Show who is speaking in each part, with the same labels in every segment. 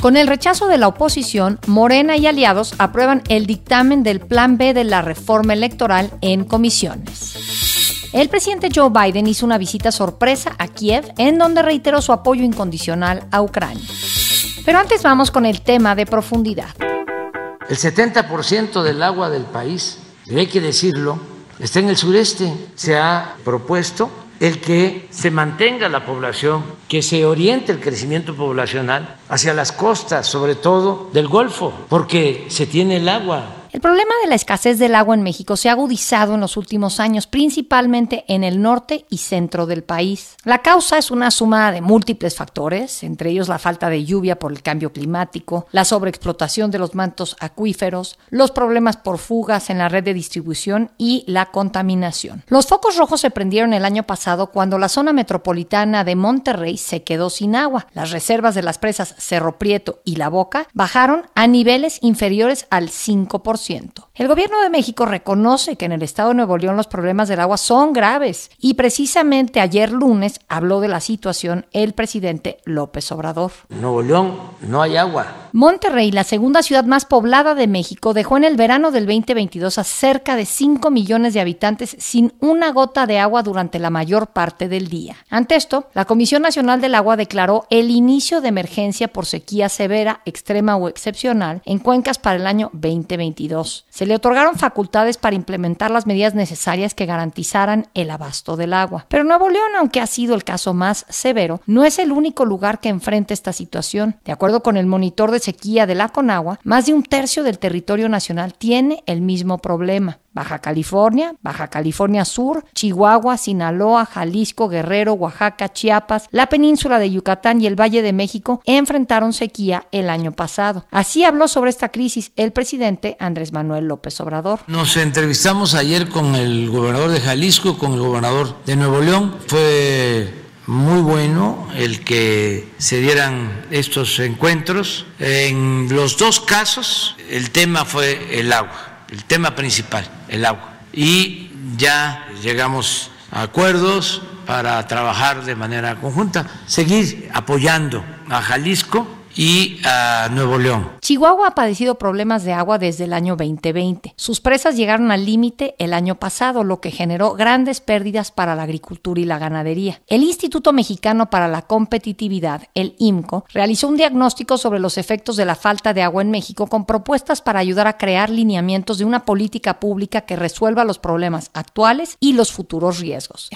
Speaker 1: Con el rechazo de la oposición, Morena y aliados aprueban el dictamen del Plan B de la reforma electoral en comisiones. El presidente Joe Biden hizo una visita sorpresa a Kiev en donde reiteró su apoyo incondicional a Ucrania. Pero antes vamos con el tema de profundidad.
Speaker 2: El 70% del agua del país, y hay que decirlo, está en el sureste. Se ha propuesto el que se mantenga la población, que se oriente el crecimiento poblacional hacia las costas, sobre todo del Golfo, porque se tiene el agua
Speaker 1: el problema de la escasez del agua en México se ha agudizado en los últimos años, principalmente en el norte y centro del país. La causa es una suma de múltiples factores, entre ellos la falta de lluvia por el cambio climático, la sobreexplotación de los mantos acuíferos, los problemas por fugas en la red de distribución y la contaminación. Los focos rojos se prendieron el año pasado cuando la zona metropolitana de Monterrey se quedó sin agua. Las reservas de las presas Cerro Prieto y La Boca bajaron a niveles inferiores al 5%. El gobierno de México reconoce que en el estado de Nuevo León los problemas del agua son graves y precisamente ayer lunes habló de la situación el presidente López Obrador.
Speaker 2: Nuevo León no hay agua.
Speaker 1: Monterrey, la segunda ciudad más poblada de México, dejó en el verano del 2022 a cerca de 5 millones de habitantes sin una gota de agua durante la mayor parte del día. Ante esto, la Comisión Nacional del Agua declaró el inicio de emergencia por sequía severa, extrema o excepcional en cuencas para el año 2022. Se le otorgaron facultades para implementar las medidas necesarias que garantizaran el abasto del agua. Pero Nuevo León, aunque ha sido el caso más severo, no es el único lugar que enfrenta esta situación. De acuerdo con el monitor de sequía de la Conagua, más de un tercio del territorio nacional tiene el mismo problema. Baja California, Baja California Sur, Chihuahua, Sinaloa, Jalisco, Guerrero, Oaxaca, Chiapas, la península de Yucatán y el Valle de México enfrentaron sequía el año pasado. Así habló sobre esta crisis el presidente Andrés Manuel López Obrador.
Speaker 2: Nos entrevistamos ayer con el gobernador de Jalisco, con el gobernador de Nuevo León. Fue muy bueno el que se dieran estos encuentros. En los dos casos el tema fue el agua el tema principal, el agua. Y ya llegamos a acuerdos para trabajar de manera conjunta, seguir apoyando a Jalisco y a Nuevo León.
Speaker 1: Chihuahua ha padecido problemas de agua desde el año 2020. Sus presas llegaron al límite el año pasado, lo que generó grandes pérdidas para la agricultura y la ganadería. El Instituto Mexicano para la Competitividad, el IMCO, realizó un diagnóstico sobre los efectos de la falta de agua en México con propuestas para ayudar a crear lineamientos de una política pública que resuelva los problemas actuales y los futuros riesgos.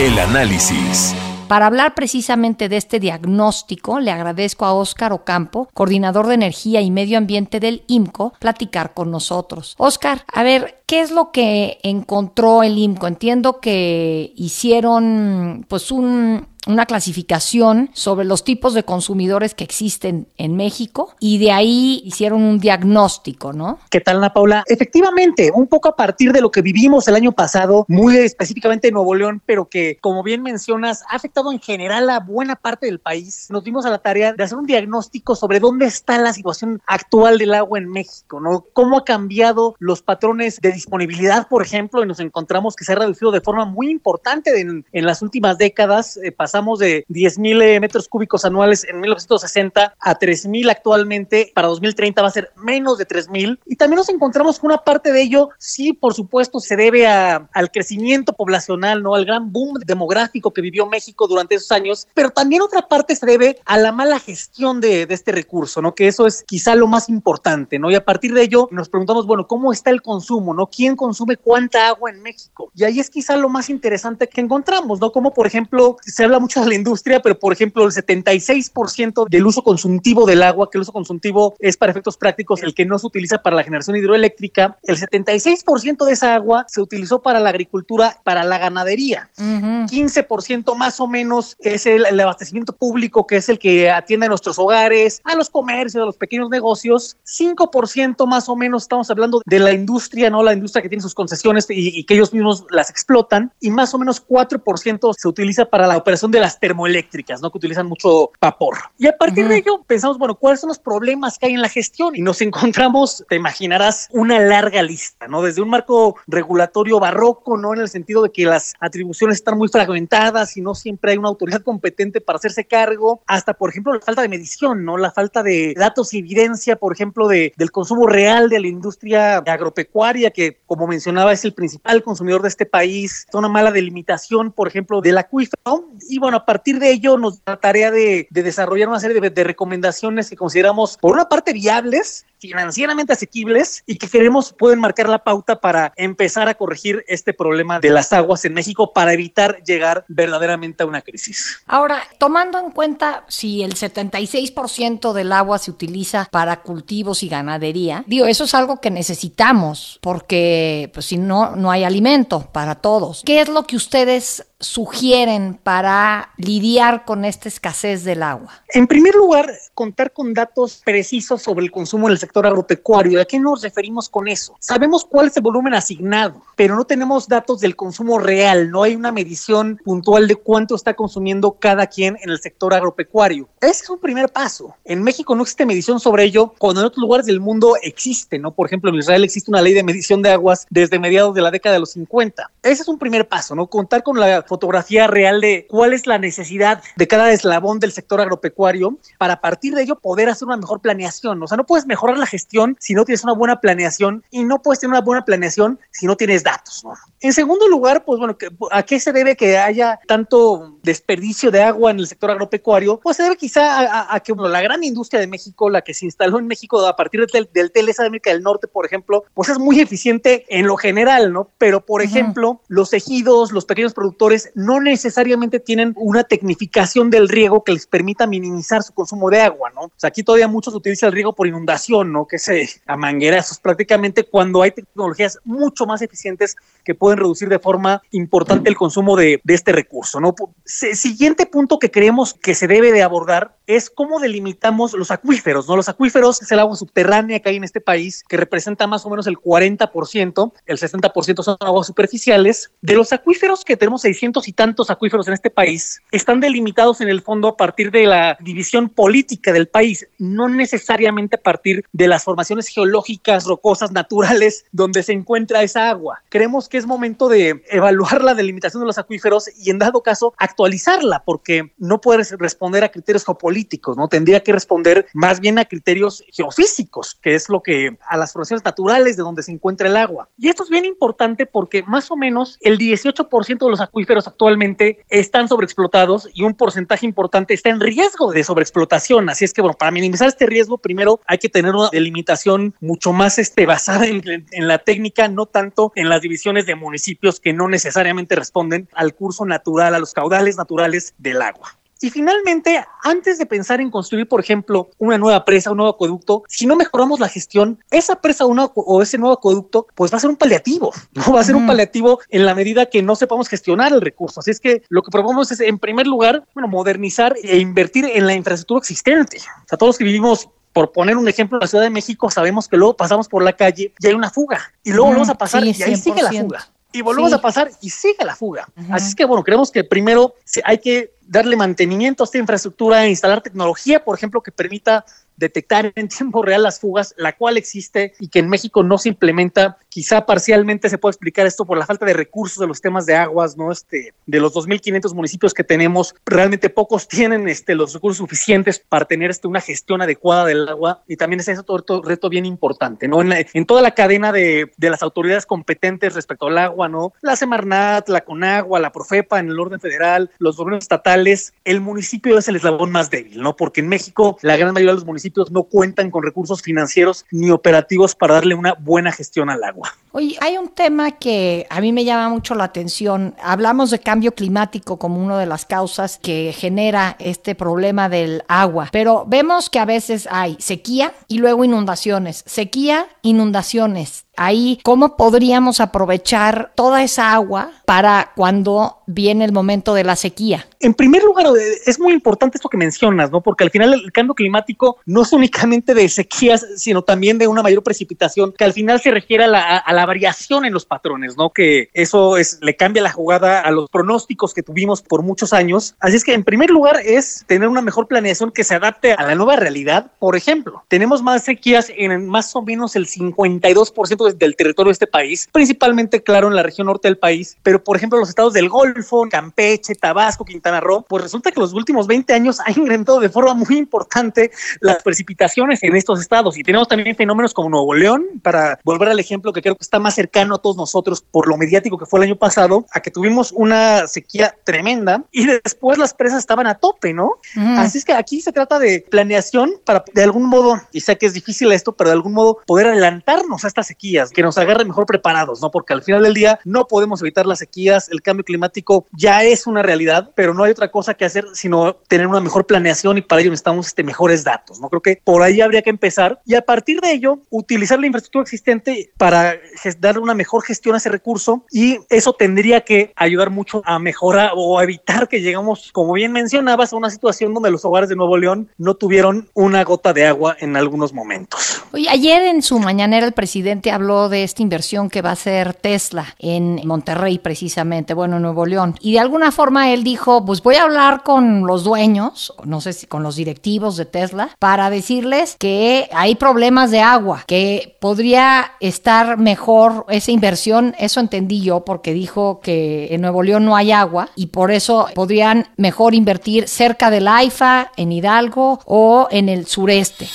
Speaker 3: El análisis.
Speaker 1: Para hablar precisamente de este diagnóstico, le agradezco a Óscar Ocampo, coordinador de energía y medio ambiente del IMCO, platicar con nosotros. Óscar, a ver, ¿qué es lo que encontró el IMCO? Entiendo que hicieron pues un una clasificación sobre los tipos de consumidores que existen en México y de ahí hicieron un diagnóstico, ¿no?
Speaker 4: ¿Qué tal, Ana Paula? Efectivamente, un poco a partir de lo que vivimos el año pasado, muy específicamente en Nuevo León, pero que, como bien mencionas, ha afectado en general a buena parte del país, nos dimos a la tarea de hacer un diagnóstico sobre dónde está la situación actual del agua en México, ¿no? Cómo ha cambiado los patrones de disponibilidad, por ejemplo, y nos encontramos que se ha reducido de forma muy importante en, las últimas décadas, eh, pasamos de 10 mil eh, metros cúbicos anuales en 1960 a 3 mil actualmente. Para 2030 va a ser menos de 3 mil. Y también nos encontramos con una parte de ello, sí, por supuesto, se debe al crecimiento poblacional, ¿no? Al gran boom demográfico que vivió México durante esos años. Pero también otra parte se debe a la mala gestión de, de este recurso, ¿no? Que eso es quizá lo más importante, ¿no? Y a partir de ello nos preguntamos, bueno, ¿cómo está el consumo, ¿no? ¿Quién consume cuánta agua en México? Y ahí es quizá lo más interesante que encontramos, ¿no? Como por ejemplo, se habla mucho a la industria, pero por ejemplo, el 76% del uso consultivo del agua, que el uso consultivo es para efectos prácticos el que no se utiliza para la generación hidroeléctrica, el 76% de esa agua se utilizó para la agricultura, para la ganadería. 15% más o menos es el, el, abastecimiento público, que es el que atiende a nuestros hogares, a los comercios, a los pequeños negocios. 5% más o menos estamos hablando de la industria, ¿no? La industria que tiene sus concesiones y, y que ellos mismos las explotan. Y más o menos 4% se utiliza para la operación de las termoeléctricas, ¿no? Que utilizan mucho vapor. Y a partir de ello pensamos, bueno, ¿cuáles son los problemas que hay en la gestión? Y nos encontramos, te imaginarás, una larga lista, ¿no? Desde un marco regulatorio barroco, ¿no? En el sentido de que las atribuciones están muy fragmentadas y no siempre hay una autoridad competente para hacerse cargo, hasta, por ejemplo, la falta de medición, ¿no? La falta de datos y evidencia, por ejemplo, de, del consumo real de la industria agropecuaria, que, como mencionaba, es el principal consumidor de este país, una mala delimitación, por ejemplo, del acuífero. Y bueno, a partir de ello nos da tarea de, de desarrollar una serie de, de recomendaciones que consideramos, por una parte, viables, financieramente asequibles y que queremos pueden marcar la pauta para empezar a corregir este problema de las aguas en México para evitar llegar verdaderamente a una crisis.
Speaker 1: Ahora, tomando en cuenta si el 76% del agua se utiliza para cultivos y ganadería, digo, eso es algo que necesitamos porque pues si no no hay alimento para todos. ¿Qué es lo que ustedes sugieren para lidiar con esta escasez del agua?
Speaker 4: En primer lugar, contar con datos precisos sobre el consumo en el sector agropecuario. ¿A qué nos referimos con eso? Sabemos cuál es el volumen asignado, pero no tenemos datos del consumo real. No hay una medición puntual de cuánto está consumiendo cada quien en el sector agropecuario. Ese es un primer paso. En México no existe medición sobre ello, cuando en otros lugares del mundo existe, ¿no? Por ejemplo, en Israel existe una ley de medición de aguas desde mediados de la década de los 50. Ese es un primer paso, ¿no? Contar con la fotografía real de cuál es la necesidad de cada eslabón del sector agropecuario para a partir de ello poder hacer una mejor planeación. O sea, no puedes mejorar la gestión si no tienes una buena planeación y no puedes tener una buena planeación si no tienes datos. ¿no? En segundo lugar, pues bueno, ¿a qué se debe que haya tanto desperdicio de agua en el sector agropecuario? Pues se debe quizá a, a, a que bueno, la gran industria de México, la que se instaló en México a partir del, del TLS de América del Norte, por ejemplo, pues es muy eficiente en lo general, ¿no? Pero, por uh -huh. ejemplo, los ejidos, los pequeños productores no necesariamente tienen una tecnificación del riego que les permita minimizar su consumo de agua, ¿no? O sea, aquí todavía muchos utilizan el riego por inundación, ¿no? Que se a manguerazos prácticamente cuando hay tecnologías mucho más eficientes que pueden reducir de forma importante el consumo de, de este recurso, ¿no? Siguiente punto que creemos que se debe de abordar es cómo delimitamos los acuíferos, ¿no? Los acuíferos es el agua subterránea que hay en este país, que representa más o menos el 40%, el 60% son aguas superficiales. De los acuíferos que tenemos 600 y tantos acuíferos en este país, están delimitados en el fondo a partir de la división política del país, no necesariamente a partir de las formaciones geológicas, rocosas, naturales, donde se encuentra esa agua. Creemos que es momento de evaluar la delimitación de los acuíferos y en dado caso actualizarla, porque no puede responder a criterios geopolíticos, ¿no? Tendría que responder más bien a criterios geofísicos, que es lo que a las formaciones naturales de donde se encuentra el agua. Y esto es bien importante porque más o menos el 18% de los acuíferos actualmente están sobreexplotados y un porcentaje importante está en riesgo de sobreexplotación. Así es que, bueno, para minimizar este riesgo, primero hay que tener una delimitación mucho más este, basada en, en la técnica, no tanto en las divisiones de municipios que no necesariamente responden al curso natural, a los caudales naturales del agua. Y finalmente, antes de pensar en construir, por ejemplo, una nueva presa, un nuevo acueducto, si no mejoramos la gestión, esa presa una, o ese nuevo acueducto, pues va a ser un paliativo, ¿no? Va a ser un paliativo en la medida que no sepamos gestionar el recurso. Así es que lo que proponemos es, en primer lugar, bueno, modernizar e invertir en la infraestructura existente. O sea, todos los que vivimos por poner un ejemplo, en la Ciudad de México sabemos que luego pasamos por la calle y hay una fuga y luego mm, volvemos a pasar sí, y ahí sigue la fuga. Y volvemos sí. a pasar y sigue la fuga. Uh -huh. Así es que, bueno, creemos que primero hay que darle mantenimiento a esta infraestructura, instalar tecnología, por ejemplo, que permita detectar en tiempo real las fugas, la cual existe y que en México no se implementa. Quizá parcialmente se puede explicar esto por la falta de recursos de los temas de aguas, ¿no? Este, de los 2.500 municipios que tenemos, realmente pocos tienen este, los recursos suficientes para tener este, una gestión adecuada del agua y también ese es otro reto bien importante, ¿no? En, toda la cadena de, de, las autoridades competentes respecto al agua, ¿no? La Semarnat, la Conagua, la Profepa en el orden federal, los gobiernos estatales, el municipio es el eslabón más débil, ¿no? Porque en México la gran mayoría de los municipios no cuentan con recursos financieros ni operativos para darle una buena gestión al agua.
Speaker 1: Oye, hay un tema que a mí me llama mucho la atención. Hablamos de cambio climático como una de las causas que genera este problema del agua, pero vemos que a veces hay sequía y luego inundaciones, sequía, inundaciones ahí cómo podríamos aprovechar toda esa agua para cuando viene el momento de la sequía.
Speaker 4: En primer lugar, eh, es muy importante esto que mencionas, ¿no? Porque al final el cambio climático no es únicamente de sequías, sino también de una mayor precipitación, que al final se refiere a la, variación en los patrones, ¿no? Que eso es, le cambia la jugada a los pronósticos que tuvimos por muchos años. Así es que en primer lugar es tener una mejor planeación que se adapte a la nueva realidad. Por ejemplo, tenemos más sequías en más o menos el 52% del territorio de este país, principalmente, claro, en la región norte del país, pero por ejemplo los estados del Golfo, Campeche, Tabasco, Quintana Roo, pues resulta que los últimos 20 años ha incrementado de forma muy importante las precipitaciones en estos estados y tenemos también fenómenos como Nuevo León, para volver al ejemplo que creo que está más cercano a todos nosotros por lo mediático que fue el año pasado, a que tuvimos una sequía tremenda y después las presas estaban a tope, ¿no? Así es que aquí se trata de planeación para de algún modo, y sé que es difícil esto, pero de algún modo poder adelantarnos a estas sequías que nos agarre mejor preparados, ¿no? Porque al final del día no podemos evitar las sequías, el cambio climático ya es una realidad, pero no hay otra cosa que hacer sino tener una mejor planeación y para ello necesitamos este, mejores datos, ¿no? Creo que por ahí habría que empezar y a partir de ello utilizar la infraestructura existente para dar una mejor gestión a ese recurso y eso tendría que ayudar mucho a mejorar o evitar que llegamos, como bien mencionabas, a una situación donde los hogares de Nuevo León no tuvieron una gota de agua en algunos momentos.
Speaker 1: Oye, ayer en su mañanera el presidente habló de esta inversión que va a hacer Tesla en Monterrey precisamente, bueno, en Nuevo León. Y de alguna forma él dijo, pues voy a hablar con los dueños, no sé si con los directivos de Tesla, para decirles que hay problemas de agua, que podría estar mejor esa inversión, eso entendí yo porque dijo que en Nuevo León no hay agua y por eso podrían mejor invertir cerca del AIFA, en Hidalgo o en el sureste.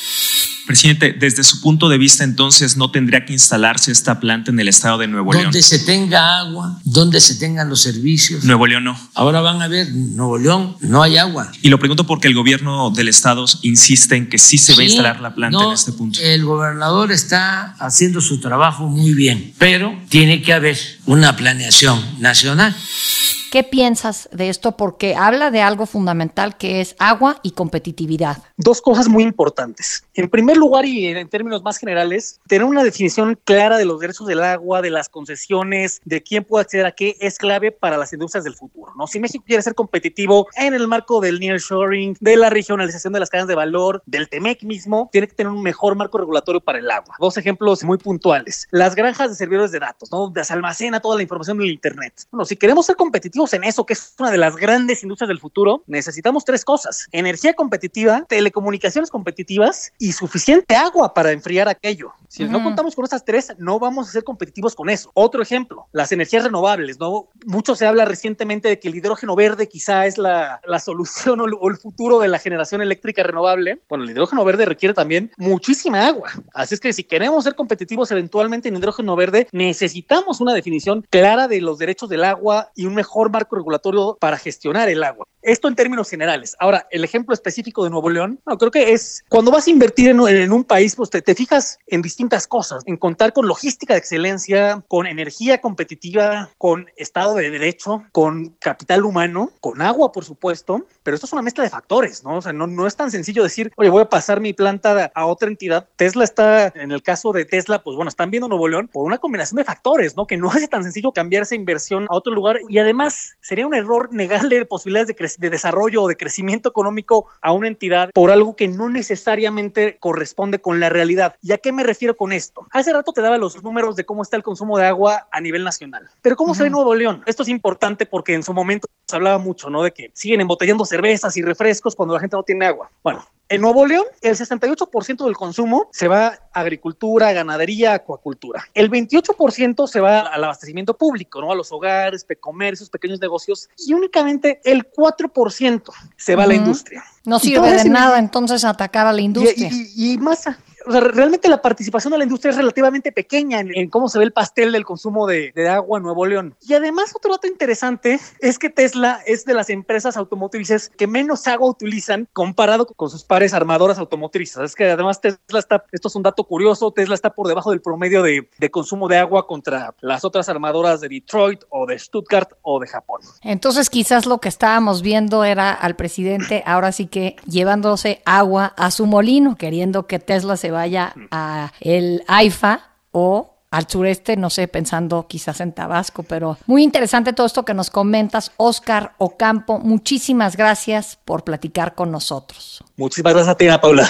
Speaker 5: Presidente, desde su punto de vista, entonces, ¿no tendría que instalarse esta planta en el estado de Nuevo León?
Speaker 2: Donde se tenga agua, donde se tengan los servicios.
Speaker 5: Nuevo León no.
Speaker 2: Ahora van a ver, Nuevo León no hay agua.
Speaker 5: Y lo pregunto porque el gobierno del estado insiste en que sí se va a instalar la planta en este punto.
Speaker 2: El gobernador está haciendo su trabajo muy bien, pero tiene que haber una planeación nacional.
Speaker 1: ¿Qué piensas de esto? Porque habla de algo fundamental que es agua y competitividad.
Speaker 4: Dos cosas muy importantes. En primer lugar y en términos más generales, tener una definición clara de los derechos del agua, de las concesiones, de quién puede acceder a qué es clave para las industrias del futuro. ¿no? Si México quiere ser competitivo en el marco del nearshoring, de la regionalización de las cadenas de valor, del TEMEC mismo, tiene que tener un mejor marco regulatorio para el agua. Dos ejemplos muy puntuales. Las granjas de servidores de datos, ¿no? donde se almacena toda la información del Internet. Bueno, si queremos ser competitivos, en eso, que es una de las grandes industrias del futuro, necesitamos tres cosas. Energía competitiva, telecomunicaciones competitivas y suficiente agua para enfriar aquello. Si no contamos con esas tres, no vamos a ser competitivos con eso. Otro ejemplo, las energías renovables, ¿no? Mucho se habla recientemente de que el hidrógeno verde quizá es la, la solución o, el futuro de la generación eléctrica renovable. Bueno, el hidrógeno verde requiere también muchísima agua. Así es que si queremos ser competitivos eventualmente en hidrógeno verde, necesitamos una definición clara de los derechos del agua y un mejor marco regulatorio para gestionar el agua. Esto en términos generales. Ahora, el ejemplo específico de Nuevo León, creo que es cuando vas a invertir en, un país, pues te, te, fijas en distintas cosas, en contar con logística de excelencia, con energía competitiva, con Estado de Derecho, con capital humano, con agua, por supuesto, pero esto es una mezcla de factores, ¿no? O sea, no, no es tan sencillo decir, oye, voy a pasar mi planta a otra entidad. Tesla está, en el caso de Tesla, pues bueno, están viendo Nuevo León por una combinación de factores, ¿no? Que no es tan sencillo cambiar esa inversión a otro lugar y además sería un error negarle posibilidades de, de desarrollo o de crecimiento económico a una entidad por algo que no necesariamente corresponde con la realidad. ¿Y a qué me refiero con esto? Hace rato te daba los números de cómo está el consumo de agua a nivel nacional. Pero ¿cómo se ve Nuevo León? Esto es importante porque en su momento se hablaba mucho, ¿no? De que siguen embotellando cervezas y refrescos cuando la gente no tiene agua. Bueno, en Nuevo León, el 68% del consumo se va a agricultura, ganadería, acuacultura. El 28% se va al abastecimiento público, ¿no? A los hogares, comercios, pequeños negocios. Y únicamente el 4% se va a la industria.
Speaker 1: No sirve de nada entonces atacar a la industria.
Speaker 4: Y, y, más, realmente la participación de la industria es relativamente pequeña en, cómo se ve el pastel del consumo de, de, agua en Nuevo León. Y además otro dato interesante es que Tesla es de las empresas automotrices que menos agua utilizan comparado con sus pares armadoras automotrices. Es que además Tesla está, esto es un dato curioso, Tesla está por debajo del promedio de, de consumo de agua contra las otras armadoras de Detroit o de Stuttgart o de Japón.
Speaker 1: Entonces quizás lo que estábamos viendo era al presidente ahora sí que llevándose agua a su molino, queriendo que Tesla se vaya a el AIFA o al sureste, no sé, pensando quizás en Tabasco, pero muy interesante todo esto que nos comentas, Oscar Ocampo. Muchísimas gracias por platicar con nosotros.
Speaker 4: Muchísimas gracias a ti, Paula.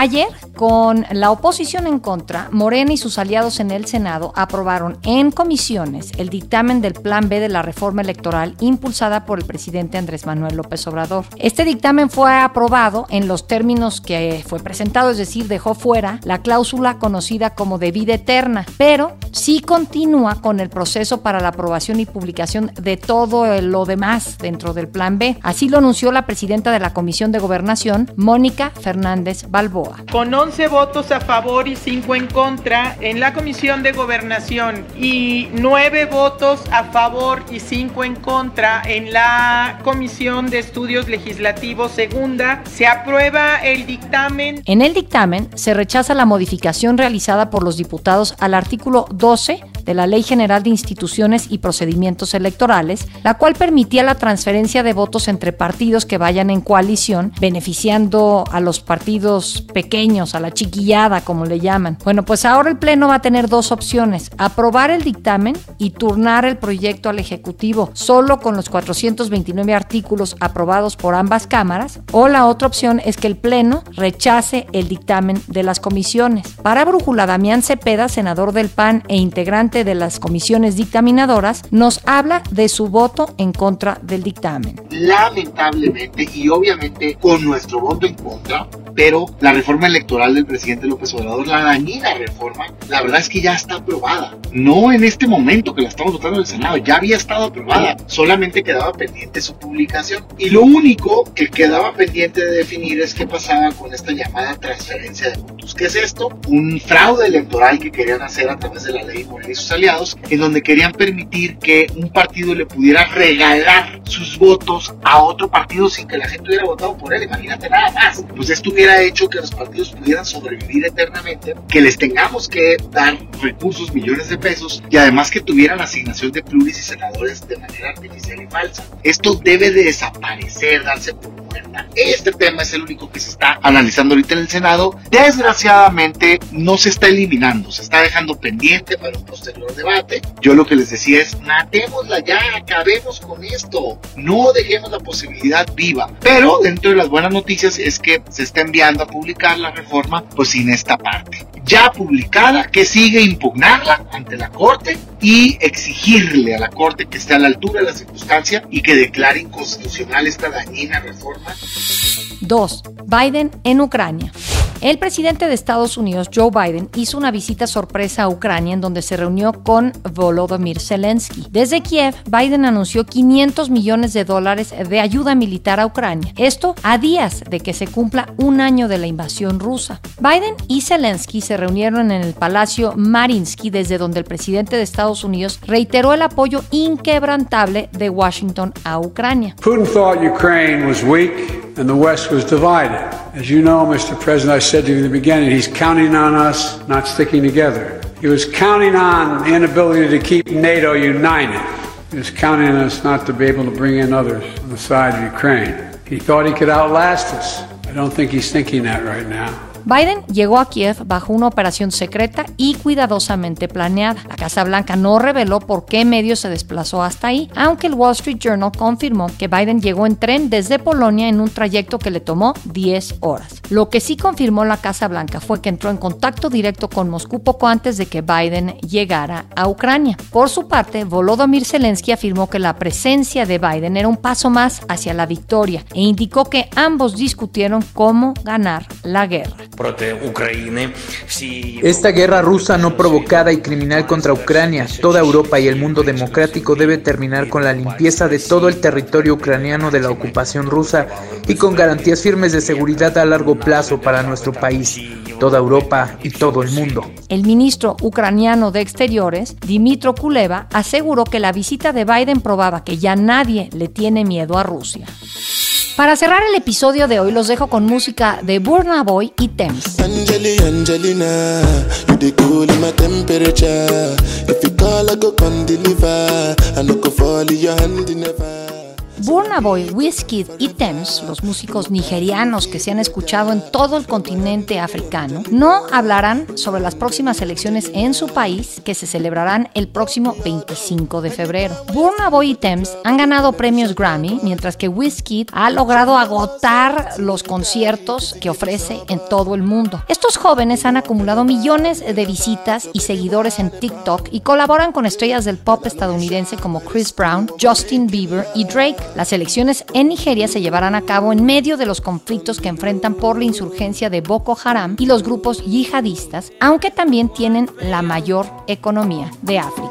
Speaker 1: Ayer, con la oposición en contra, Morena y sus aliados en el Senado aprobaron en comisiones el dictamen del Plan B de la reforma electoral impulsada por el presidente Andrés Manuel López Obrador. Este dictamen fue aprobado en los términos que fue presentado, es decir, dejó fuera la cláusula conocida como de vida eterna, pero sí continúa con el proceso para la aprobación y publicación de todo lo demás dentro del Plan B. Así lo anunció la presidenta de la Comisión de Gobernación, Mónica Fernández Balboa.
Speaker 6: Con 11 votos a favor y 5 en contra en la Comisión de Gobernación y 9 votos a favor y 5 en contra en la Comisión de Estudios Legislativos Segunda, se aprueba el dictamen.
Speaker 1: En el dictamen se rechaza la modificación realizada por los diputados al artículo 12 de la Ley General de Instituciones y Procedimientos Electorales, la cual permitía la transferencia de votos entre partidos que vayan en coalición, beneficiando a los partidos pequeños, a la chiquillada, como le llaman. Bueno, pues ahora el Pleno va a tener dos opciones, aprobar el dictamen y turnar el proyecto al Ejecutivo solo con los 429 artículos aprobados por ambas cámaras, o la otra opción es que el Pleno rechace el dictamen de las comisiones. Para Brújula, Damián Cepeda, senador del PAN e integrante de las comisiones dictaminadoras, nos habla de su voto en contra del dictamen.
Speaker 7: Lamentablemente y obviamente con nuestro voto en contra, pero la reforma electoral del presidente López Obrador, la dañina reforma, la verdad es que ya está aprobada. No en este momento que la estamos votando en el Senado, ya había estado aprobada, solamente quedaba pendiente su publicación. Y lo único que quedaba pendiente de definir es qué pasaba con esta llamada transferencia de votos. ¿Qué es esto? Un fraude electoral que querían hacer a través de la ley Morena aliados, en donde querían permitir que un partido le pudiera regalar sus votos a otro partido sin que la gente hubiera votado por él. Imagínate nada más. Pues esto hubiera hecho que los partidos pudieran sobrevivir eternamente, que les tengamos que dar recursos, millones de pesos, y además que tuvieran asignación de pluris y senadores de manera artificial y falsa. Esto debe de desaparecer, darse por muerta. Este tema es el único que se está analizando ahorita en el Senado. Desgraciadamente no se está eliminando, se está dejando pendiente para un proceso debate. Yo lo que les decía es, matémosla ya, acabemos con esto, no dejemos la posibilidad viva. Pero dentro de las buenas noticias es que se está enviando a publicar la reforma, pues sin esta parte. Ya publicada, que sigue impugnarla ante la Corte y exigirle a la Corte que esté a la altura de la circunstancia y que declare inconstitucional esta dañina reforma.
Speaker 1: 2. Biden en Ucrania. El presidente de Estados Unidos, Joe Biden, hizo una visita sorpresa a Ucrania en donde se reunió con Volodymyr Zelensky. Desde Kiev, Biden anunció 500 millones de dólares de ayuda militar a Ucrania. Esto a días de que se cumpla un año de la invasión rusa. Biden y Zelensky se reunieron en el Palacio Marinsky, desde donde el presidente de Estados Unidos reiteró el apoyo inquebrantable de Washington a Ucrania.
Speaker 8: And the West was divided. As you know, Mr. President, I said to you in the beginning, he's counting on us not sticking together. He was counting on the inability to keep NATO united. He was counting on us not to be able to bring in others on the side of Ukraine. He thought he could outlast us. I don't think he's thinking that right now.
Speaker 1: Biden llegó a Kiev bajo una operación secreta y cuidadosamente planeada. La Casa Blanca no reveló por qué medio se desplazó hasta ahí, aunque el Wall Street Journal confirmó que Biden llegó en tren desde Polonia en un trayecto que le tomó 10 horas. Lo que sí confirmó la Casa Blanca fue que entró en contacto directo con Moscú poco antes de que Biden llegara a Ucrania. Por su parte, Volodymyr Zelensky afirmó que la presencia de Biden era un paso más hacia la victoria e indicó que ambos discutieron cómo ganar la guerra.
Speaker 9: Esta guerra rusa no provocada y criminal contra Ucrania, toda Europa y el mundo democrático debe terminar con la limpieza de todo el territorio ucraniano de la ocupación rusa y con garantías firmes de seguridad a largo plazo para nuestro país, toda Europa y todo el mundo.
Speaker 1: El ministro ucraniano de Exteriores, Dimitro Kuleva, aseguró que la visita de Biden probaba que ya nadie le tiene miedo a Rusia. Para cerrar el episodio de hoy los dejo con música de Burna Boy y Thames. Burna Boy, y Thames, los músicos nigerianos que se han escuchado en todo el continente africano, no hablarán sobre las próximas elecciones en su país que se celebrarán el próximo 25 de febrero. Burna Boy y Thames han ganado premios Grammy, mientras que Wizkid ha logrado agotar los conciertos que ofrece en todo el mundo. Estos jóvenes han acumulado millones de visitas y seguidores en TikTok y colaboran con estrellas del pop estadounidense como Chris Brown, Justin Bieber y Drake. Las elecciones en Nigeria se llevarán a cabo en medio de los conflictos que enfrentan por la insurgencia de Boko Haram y los grupos yihadistas, aunque también tienen la mayor economía de África.